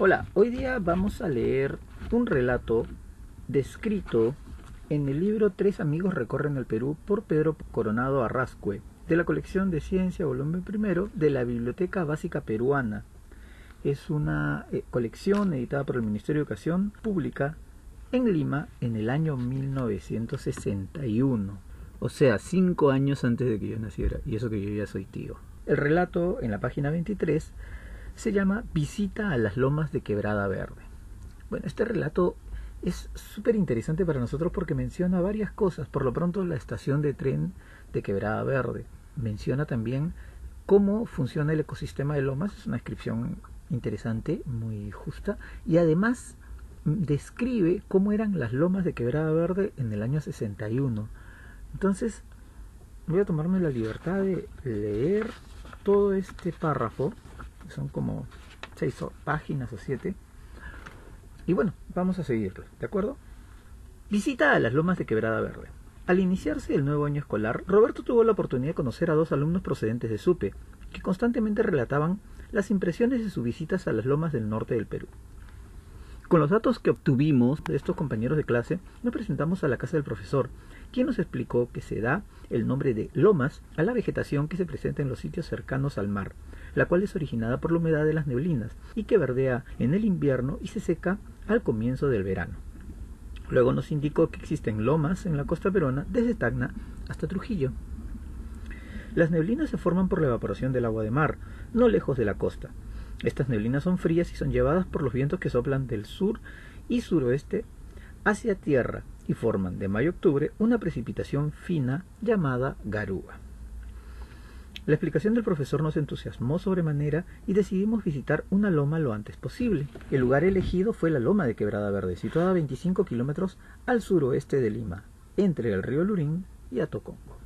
Hola, hoy día vamos a leer un relato descrito en el libro Tres amigos recorren el Perú por Pedro Coronado Arrascue, de la colección de Ciencia, volumen primero, de la Biblioteca Básica Peruana. Es una eh, colección editada por el Ministerio de Educación Pública en Lima en el año 1961. O sea, cinco años antes de que yo naciera, y eso que yo ya soy tío. El relato en la página 23 se llama Visita a las Lomas de Quebrada Verde. Bueno, este relato es súper interesante para nosotros porque menciona varias cosas. Por lo pronto, la estación de tren de Quebrada Verde. Menciona también cómo funciona el ecosistema de lomas. Es una descripción interesante, muy justa. Y además mm, describe cómo eran las lomas de Quebrada Verde en el año 61. Entonces, voy a tomarme la libertad de leer todo este párrafo son como seis páginas o siete. Y bueno, vamos a seguirlo, ¿de acuerdo? Visita a las lomas de Quebrada Verde. Al iniciarse el nuevo año escolar, Roberto tuvo la oportunidad de conocer a dos alumnos procedentes de SUPE, que constantemente relataban las impresiones de sus visitas a las lomas del norte del Perú. Con los datos que obtuvimos de estos compañeros de clase, nos presentamos a la casa del profesor, quien nos explicó que se da el nombre de lomas a la vegetación que se presenta en los sitios cercanos al mar, la cual es originada por la humedad de las neblinas y que verdea en el invierno y se seca al comienzo del verano. Luego nos indicó que existen lomas en la costa peruana desde Tacna hasta Trujillo. Las neblinas se forman por la evaporación del agua de mar, no lejos de la costa. Estas neblinas son frías y son llevadas por los vientos que soplan del sur y suroeste hacia tierra y forman de mayo a octubre una precipitación fina llamada garúa. La explicación del profesor nos entusiasmó sobremanera y decidimos visitar una loma lo antes posible. El lugar elegido fue la loma de Quebrada Verde, situada a 25 kilómetros al suroeste de Lima, entre el río Lurín y Atocongo.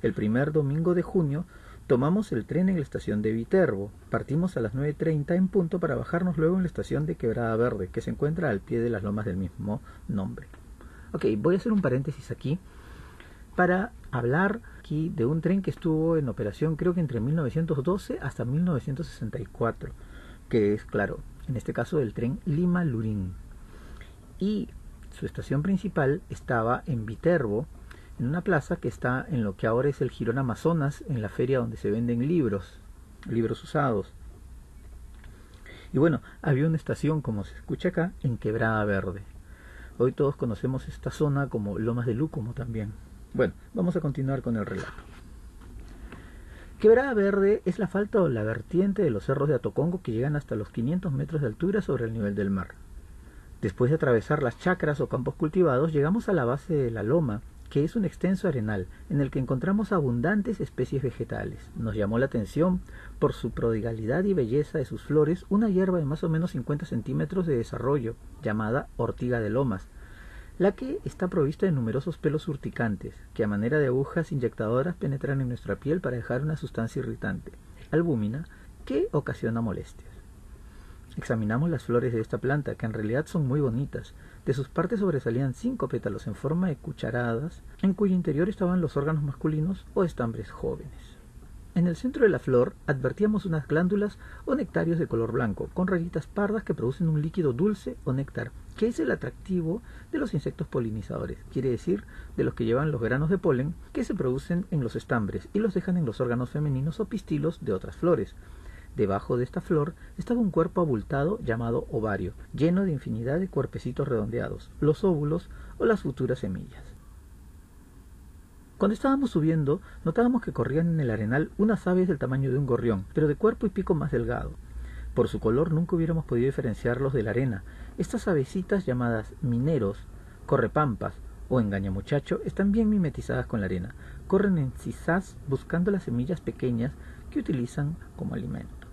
El primer domingo de junio tomamos el tren en la estación de Viterbo. Partimos a las 9.30 en punto para bajarnos luego en la estación de Quebrada Verde, que se encuentra al pie de las lomas del mismo nombre. Ok, voy a hacer un paréntesis aquí para hablar aquí de un tren que estuvo en operación creo que entre 1912 hasta 1964, que es claro, en este caso el tren Lima-Lurín. Y su estación principal estaba en Viterbo, en una plaza que está en lo que ahora es el Girón Amazonas, en la feria donde se venden libros, libros usados. Y bueno, había una estación, como se escucha acá, en Quebrada Verde. Hoy todos conocemos esta zona como Lomas de Lúcumo también. Bueno, vamos a continuar con el relato. Quebrada Verde es la falta o la vertiente de los cerros de Atocongo que llegan hasta los 500 metros de altura sobre el nivel del mar. Después de atravesar las chacras o campos cultivados, llegamos a la base de la loma, que es un extenso arenal en el que encontramos abundantes especies vegetales. Nos llamó la atención por su prodigalidad y belleza de sus flores una hierba de más o menos 50 centímetros de desarrollo, llamada ortiga de lomas, la que está provista de numerosos pelos urticantes, que a manera de agujas inyectadoras penetran en nuestra piel para dejar una sustancia irritante, albúmina, que ocasiona molestias. Examinamos las flores de esta planta, que en realidad son muy bonitas. De sus partes sobresalían cinco pétalos en forma de cucharadas, en cuyo interior estaban los órganos masculinos o estambres jóvenes. En el centro de la flor advertíamos unas glándulas o nectarios de color blanco, con rayitas pardas que producen un líquido dulce o néctar, que es el atractivo de los insectos polinizadores, quiere decir de los que llevan los granos de polen que se producen en los estambres y los dejan en los órganos femeninos o pistilos de otras flores. Debajo de esta flor estaba un cuerpo abultado llamado ovario, lleno de infinidad de cuerpecitos redondeados, los óvulos o las futuras semillas. Cuando estábamos subiendo, notábamos que corrían en el arenal unas aves del tamaño de un gorrión, pero de cuerpo y pico más delgado. Por su color nunca hubiéramos podido diferenciarlos de la arena. Estas avecitas llamadas mineros, correpampas o engañamuchacho están bien mimetizadas con la arena. Corren en cisás buscando las semillas pequeñas que utilizan como alimento.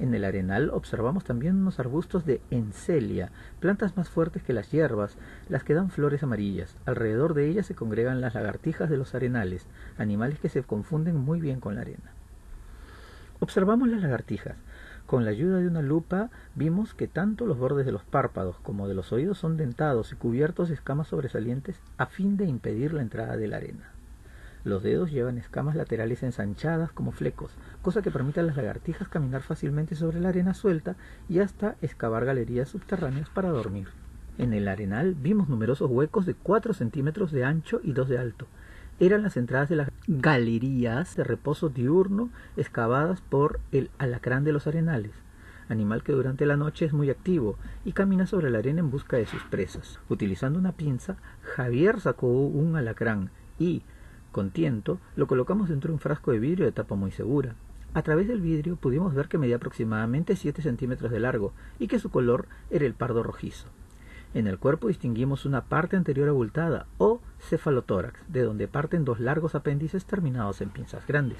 En el arenal observamos también unos arbustos de encelia, plantas más fuertes que las hierbas, las que dan flores amarillas. Alrededor de ellas se congregan las lagartijas de los arenales, animales que se confunden muy bien con la arena. Observamos las lagartijas. Con la ayuda de una lupa vimos que tanto los bordes de los párpados como de los oídos son dentados y cubiertos de escamas sobresalientes a fin de impedir la entrada de la arena. Los dedos llevan escamas laterales ensanchadas como flecos, cosa que permite a las lagartijas caminar fácilmente sobre la arena suelta y hasta excavar galerías subterráneas para dormir. En el arenal vimos numerosos huecos de 4 centímetros de ancho y 2 de alto. Eran las entradas de las galerías de reposo diurno excavadas por el alacrán de los arenales animal que durante la noche es muy activo y camina sobre la arena en busca de sus presas. Utilizando una pinza, Javier sacó un alacrán y, con tiento, lo colocamos dentro de un frasco de vidrio de tapa muy segura. A través del vidrio pudimos ver que medía aproximadamente 7 centímetros de largo y que su color era el pardo rojizo. En el cuerpo distinguimos una parte anterior abultada o cefalotórax, de donde parten dos largos apéndices terminados en pinzas grandes.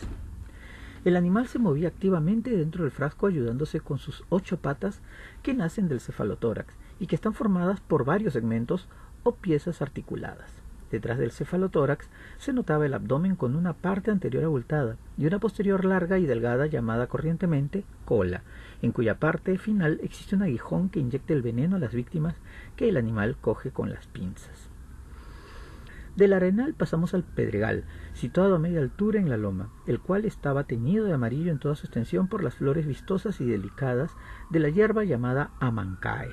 El animal se movía activamente dentro del frasco ayudándose con sus ocho patas que nacen del cefalotórax y que están formadas por varios segmentos o piezas articuladas. Detrás del cefalotórax se notaba el abdomen con una parte anterior abultada y una posterior larga y delgada llamada corrientemente cola, en cuya parte final existe un aguijón que inyecta el veneno a las víctimas que el animal coge con las pinzas. Del arenal pasamos al pedregal, situado a media altura en la loma, el cual estaba teñido de amarillo en toda su extensión por las flores vistosas y delicadas de la hierba llamada amancae.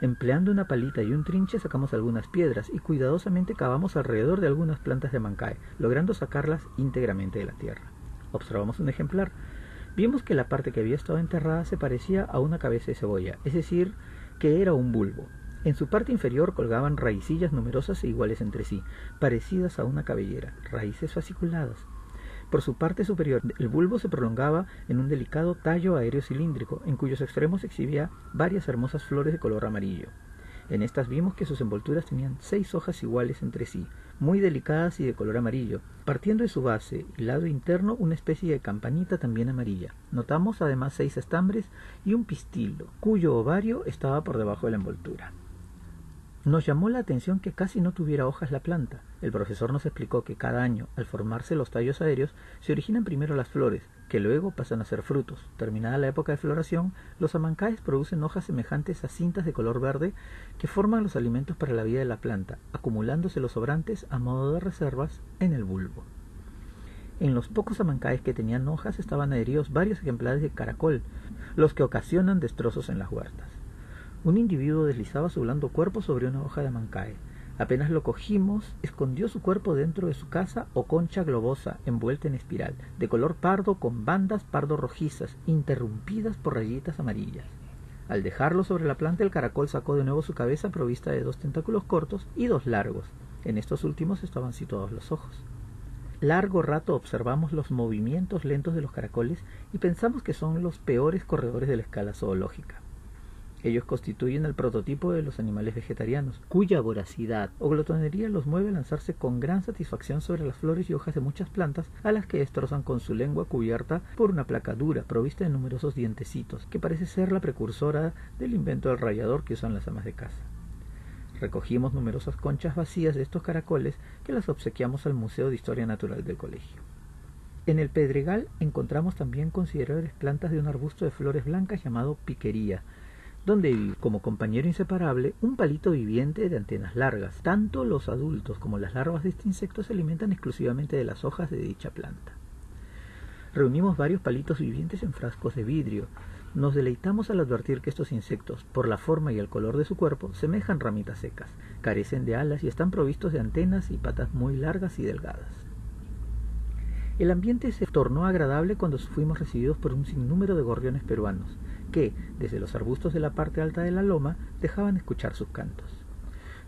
Empleando una palita y un trinche sacamos algunas piedras y cuidadosamente cavamos alrededor de algunas plantas de amancae, logrando sacarlas íntegramente de la tierra. Observamos un ejemplar. Vimos que la parte que había estado enterrada se parecía a una cabeza de cebolla, es decir, que era un bulbo. En su parte inferior colgaban raicillas numerosas e iguales entre sí, parecidas a una cabellera, raíces fasciculadas. Por su parte superior, el bulbo se prolongaba en un delicado tallo aéreo cilíndrico, en cuyos extremos exhibía varias hermosas flores de color amarillo. En estas vimos que sus envolturas tenían seis hojas iguales entre sí, muy delicadas y de color amarillo, partiendo de su base y lado interno una especie de campanita también amarilla. Notamos además seis estambres y un pistilo, cuyo ovario estaba por debajo de la envoltura. Nos llamó la atención que casi no tuviera hojas la planta. El profesor nos explicó que cada año, al formarse los tallos aéreos, se originan primero las flores, que luego pasan a ser frutos. Terminada la época de floración, los amancaes producen hojas semejantes a cintas de color verde que forman los alimentos para la vida de la planta, acumulándose los sobrantes a modo de reservas en el bulbo. En los pocos amancaes que tenían hojas estaban adheridos varios ejemplares de caracol, los que ocasionan destrozos en las huertas. Un individuo deslizaba su blando cuerpo sobre una hoja de mancae. Apenas lo cogimos, escondió su cuerpo dentro de su casa o concha globosa envuelta en espiral, de color pardo con bandas pardo rojizas, interrumpidas por rayitas amarillas. Al dejarlo sobre la planta, el caracol sacó de nuevo su cabeza provista de dos tentáculos cortos y dos largos. En estos últimos estaban situados los ojos. Largo rato observamos los movimientos lentos de los caracoles y pensamos que son los peores corredores de la escala zoológica. Ellos constituyen el prototipo de los animales vegetarianos, cuya voracidad o glotonería los mueve a lanzarse con gran satisfacción sobre las flores y hojas de muchas plantas, a las que destrozan con su lengua cubierta por una placa dura, provista de numerosos dientecitos, que parece ser la precursora del invento del rayador que usan las amas de casa. Recogimos numerosas conchas vacías de estos caracoles que las obsequiamos al Museo de Historia Natural del colegio. En el Pedregal encontramos también considerables plantas de un arbusto de flores blancas llamado piquería, donde vive como compañero inseparable un palito viviente de antenas largas. Tanto los adultos como las larvas de este insecto se alimentan exclusivamente de las hojas de dicha planta. Reunimos varios palitos vivientes en frascos de vidrio. Nos deleitamos al advertir que estos insectos, por la forma y el color de su cuerpo, semejan ramitas secas, carecen de alas y están provistos de antenas y patas muy largas y delgadas. El ambiente se tornó agradable cuando fuimos recibidos por un sinnúmero de gorriones peruanos, que, desde los arbustos de la parte alta de la loma, dejaban escuchar sus cantos.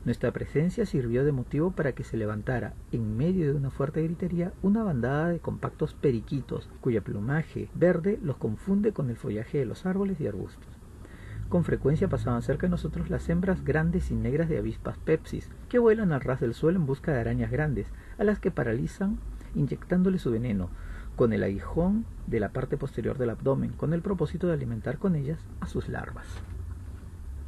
Nuestra presencia sirvió de motivo para que se levantara, en medio de una fuerte gritería, una bandada de compactos periquitos, cuyo plumaje verde los confunde con el follaje de los árboles y arbustos. Con frecuencia pasaban cerca de nosotros las hembras grandes y negras de avispas pepsis, que vuelan al ras del suelo en busca de arañas grandes, a las que paralizan inyectándole su veneno, con el aguijón de la parte posterior del abdomen, con el propósito de alimentar con ellas a sus larvas.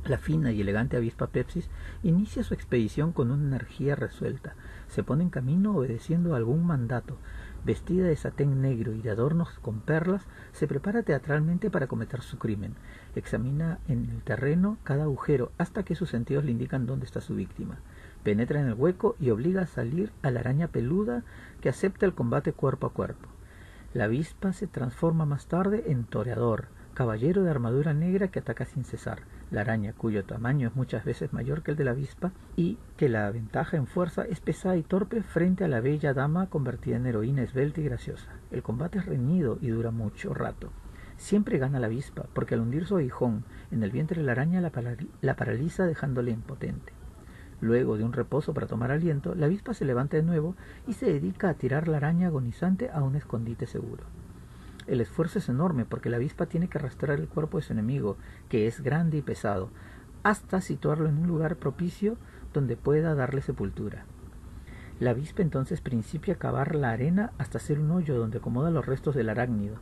La fina y elegante avispa Pepsis inicia su expedición con una energía resuelta. Se pone en camino obedeciendo algún mandato. Vestida de satén negro y de adornos con perlas, se prepara teatralmente para cometer su crimen. Examina en el terreno cada agujero hasta que sus sentidos le indican dónde está su víctima. penetra en el hueco y obliga a salir a la araña peluda que acepta el combate cuerpo a cuerpo. La avispa se transforma más tarde en toreador, caballero de armadura negra que ataca sin cesar. La araña, cuyo tamaño es muchas veces mayor que el de la avispa y que la ventaja en fuerza es pesada y torpe frente a la bella dama convertida en heroína esbelta y graciosa. El combate es reñido y dura mucho rato. Siempre gana la avispa, porque al hundir su aguijón en el vientre de la araña la, la paraliza dejándole impotente. Luego de un reposo para tomar aliento, la avispa se levanta de nuevo y se dedica a tirar la araña agonizante a un escondite seguro. El esfuerzo es enorme porque la avispa tiene que arrastrar el cuerpo de su enemigo, que es grande y pesado, hasta situarlo en un lugar propicio donde pueda darle sepultura. La avispa entonces principia a cavar la arena hasta hacer un hoyo donde acomoda los restos del arácnido,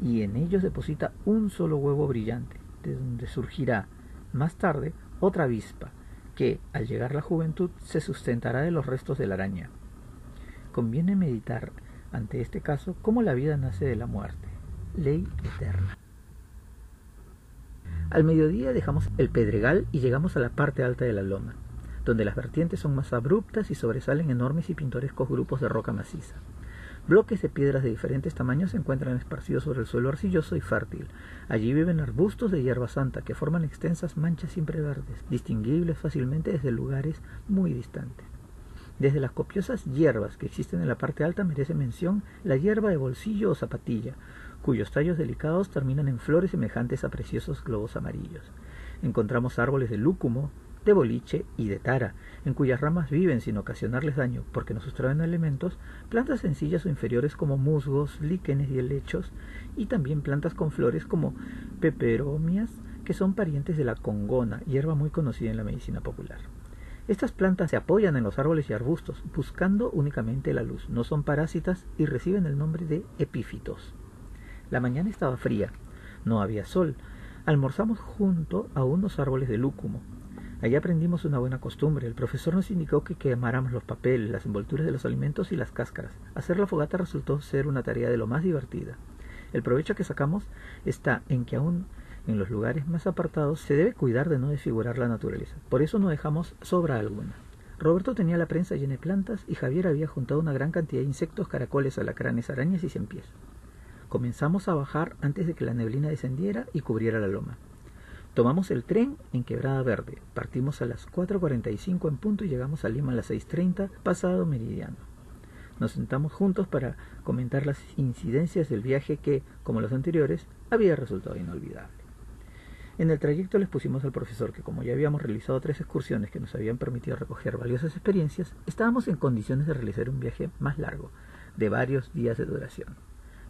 y en ellos deposita un solo huevo brillante, de donde surgirá más tarde otra avispa, que, al llegar la juventud, se sustentará de los restos de la araña. Conviene meditar, ante este caso, cómo la vida nace de la muerte, ley eterna. Al mediodía dejamos el pedregal y llegamos a la parte alta de la loma, donde las vertientes son más abruptas y sobresalen enormes y pintorescos grupos de roca maciza. Bloques de piedras de diferentes tamaños se encuentran esparcidos sobre el suelo arcilloso y fértil. Allí viven arbustos de hierba santa que forman extensas manchas siempre verdes, distinguibles fácilmente desde lugares muy distantes. Desde las copiosas hierbas que existen en la parte alta merece mención la hierba de bolsillo o zapatilla, cuyos tallos delicados terminan en flores semejantes a preciosos globos amarillos. Encontramos árboles de lúcumo, de boliche y de tara, en cuyas ramas viven sin ocasionarles daño, porque no sustraen alimentos, plantas sencillas o inferiores como musgos, líquenes y helechos, y también plantas con flores como peperomias, que son parientes de la congona, hierba muy conocida en la medicina popular. Estas plantas se apoyan en los árboles y arbustos, buscando únicamente la luz. No son parásitas y reciben el nombre de epífitos. La mañana estaba fría, no había sol. Almorzamos junto a unos árboles de lúcumo, Allí aprendimos una buena costumbre. El profesor nos indicó que quemáramos los papeles, las envolturas de los alimentos y las cáscaras. Hacer la fogata resultó ser una tarea de lo más divertida. El provecho que sacamos está en que aún en los lugares más apartados se debe cuidar de no desfigurar la naturaleza. Por eso no dejamos sobra alguna. Roberto tenía la prensa llena de plantas y Javier había juntado una gran cantidad de insectos, caracoles, alacranes, arañas y pies. Comenzamos a bajar antes de que la neblina descendiera y cubriera la loma. Tomamos el tren en Quebrada Verde. Partimos a las 4.45 en punto y llegamos a Lima a las 6.30 pasado meridiano. Nos sentamos juntos para comentar las incidencias del viaje que, como los anteriores, había resultado inolvidable. En el trayecto les pusimos al profesor que como ya habíamos realizado tres excursiones que nos habían permitido recoger valiosas experiencias, estábamos en condiciones de realizar un viaje más largo, de varios días de duración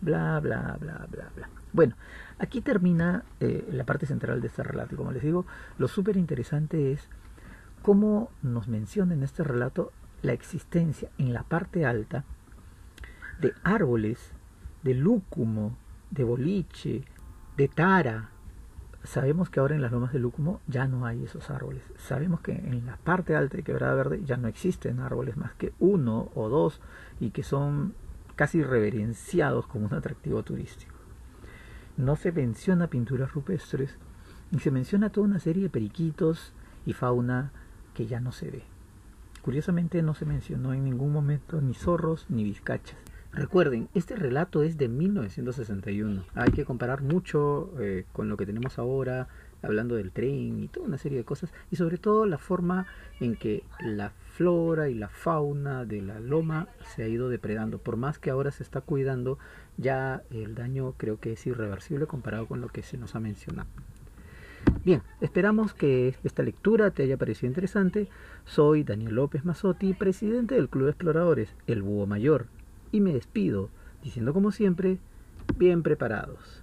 bla, bla, bla, bla, bla. Bueno, aquí termina eh, la parte central de este relato. Y como les digo, lo súper interesante es cómo nos menciona en este relato la existencia en la parte alta de árboles, de lúcumo, de boliche, de tara. Sabemos que ahora en las lomas de lúcumo ya no hay esos árboles. Sabemos que en la parte alta de Quebrada Verde ya no existen árboles más que uno o dos y que son casi reverenciados como un atractivo turístico. No se menciona pinturas rupestres y se menciona toda una serie de periquitos y fauna que ya no se ve. Curiosamente no se mencionó en ningún momento ni zorros ni vizcachas. Recuerden, este relato es de 1961. Hay que comparar mucho eh, con lo que tenemos ahora, hablando del tren y toda una serie de cosas, y sobre todo la forma en que la flora y la fauna de la loma se ha ido depredando. Por más que ahora se está cuidando, ya el daño creo que es irreversible comparado con lo que se nos ha mencionado. Bien, esperamos que esta lectura te haya parecido interesante. Soy Daniel López Mazotti, presidente del Club de Exploradores, el Búho Mayor, y me despido diciendo como siempre, bien preparados.